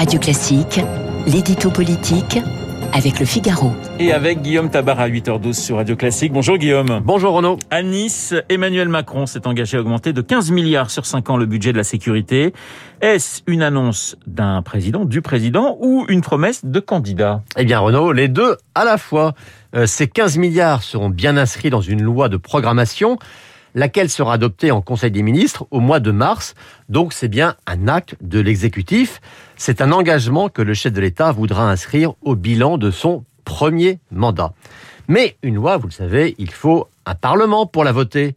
Radio Classique, l'édito politique avec le Figaro. Et avec Guillaume Tabar à 8h12 sur Radio Classique. Bonjour Guillaume. Bonjour Renaud. À Nice, Emmanuel Macron s'est engagé à augmenter de 15 milliards sur 5 ans le budget de la sécurité. Est-ce une annonce d'un président, du président, ou une promesse de candidat? Eh bien Renaud, les deux à la fois. Euh, ces 15 milliards seront bien inscrits dans une loi de programmation laquelle sera adoptée en Conseil des ministres au mois de mars. Donc c'est bien un acte de l'exécutif. C'est un engagement que le chef de l'État voudra inscrire au bilan de son premier mandat. Mais une loi, vous le savez, il faut un Parlement pour la voter.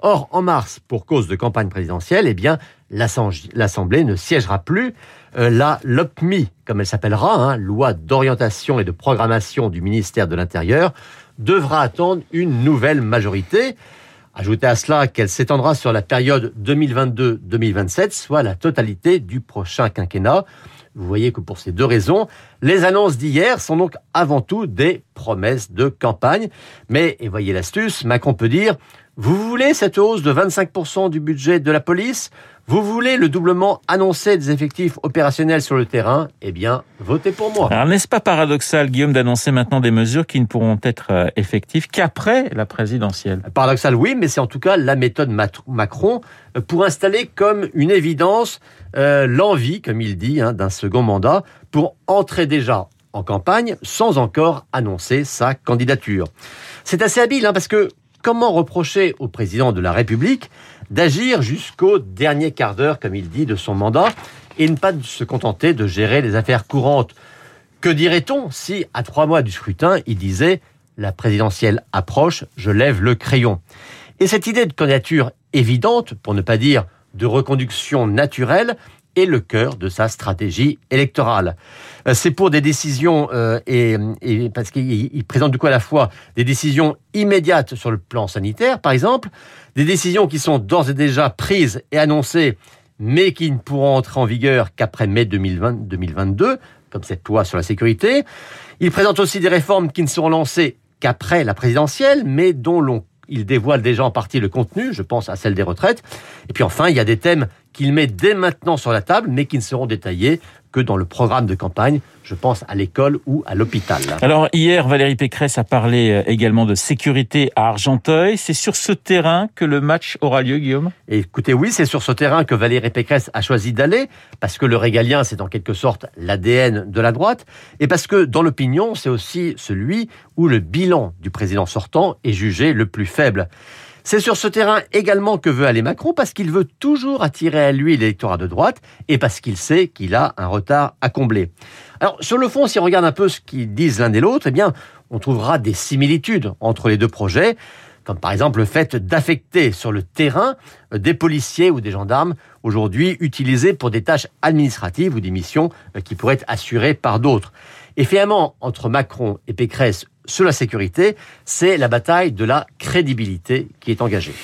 Or, en mars, pour cause de campagne présidentielle, eh bien, l'Assemblée ne siégera plus. Euh, la LOPMI, comme elle s'appellera, hein, loi d'orientation et de programmation du ministère de l'Intérieur, devra attendre une nouvelle majorité. Ajoutez à cela qu'elle s'étendra sur la période 2022-2027, soit la totalité du prochain quinquennat. Vous voyez que pour ces deux raisons, les annonces d'hier sont donc avant tout des promesses de campagne. Mais, et voyez l'astuce, Macron peut dire, vous voulez cette hausse de 25% du budget de la police? Vous voulez le doublement annoncé des effectifs opérationnels sur le terrain? Eh bien, votez pour moi. Alors, n'est-ce pas paradoxal, Guillaume, d'annoncer maintenant des mesures qui ne pourront être euh, effectives qu'après la présidentielle? Paradoxal, oui, mais c'est en tout cas la méthode Macron euh, pour installer comme une évidence euh, l'envie, comme il dit, hein, d'un second mandat pour entrer déjà en campagne sans encore annoncer sa candidature. C'est assez habile hein, parce que comment reprocher au président de la République d'agir jusqu'au dernier quart d'heure, comme il dit, de son mandat et ne pas se contenter de gérer les affaires courantes? Que dirait-on si, à trois mois du scrutin, il disait la présidentielle approche, je lève le crayon Et cette idée de candidature évidente, pour ne pas dire de reconduction naturelle, est le cœur de sa stratégie électorale. Euh, c'est pour des décisions, euh, et, parce qu'il présente du coup à la fois des décisions immédiates sur le plan sanitaire, par exemple, des décisions qui sont d'ores et déjà prises et annoncées, mais qui ne pourront entrer en vigueur qu'après mai 2020, 2022, comme cette loi sur la sécurité. Il présente aussi des réformes qui ne seront lancées qu'après la présidentielle, mais dont l'on il dévoile déjà en partie le contenu, je pense à celle des retraites. Et puis enfin, il y a des thèmes qu'il met dès maintenant sur la table, mais qui ne seront détaillés que dans le programme de campagne. Je pense à l'école ou à l'hôpital. Alors hier, Valérie Pécresse a parlé euh, également de sécurité à Argenteuil. C'est sur ce terrain que le match aura lieu, Guillaume? Écoutez, oui, c'est sur ce terrain que Valérie Pécresse a choisi d'aller, parce que le régalien, c'est en quelque sorte l'ADN de la droite, et parce que dans l'opinion, c'est aussi celui où le bilan du président sortant est jugé le plus faible. C'est sur ce terrain également que veut aller Macron parce qu'il veut toujours attirer à lui l'électorat de droite et parce qu'il sait qu'il a un retard à combler. Alors sur le fond, si on regarde un peu ce qu'ils disent l'un et l'autre, eh bien, on trouvera des similitudes entre les deux projets comme par exemple le fait d'affecter sur le terrain des policiers ou des gendarmes aujourd'hui utilisés pour des tâches administratives ou des missions euh, qui pourraient être assurées par d'autres. Et finalement, entre Macron et Pécresse sur la sécurité, c'est la bataille de la crédibilité qui est engagée.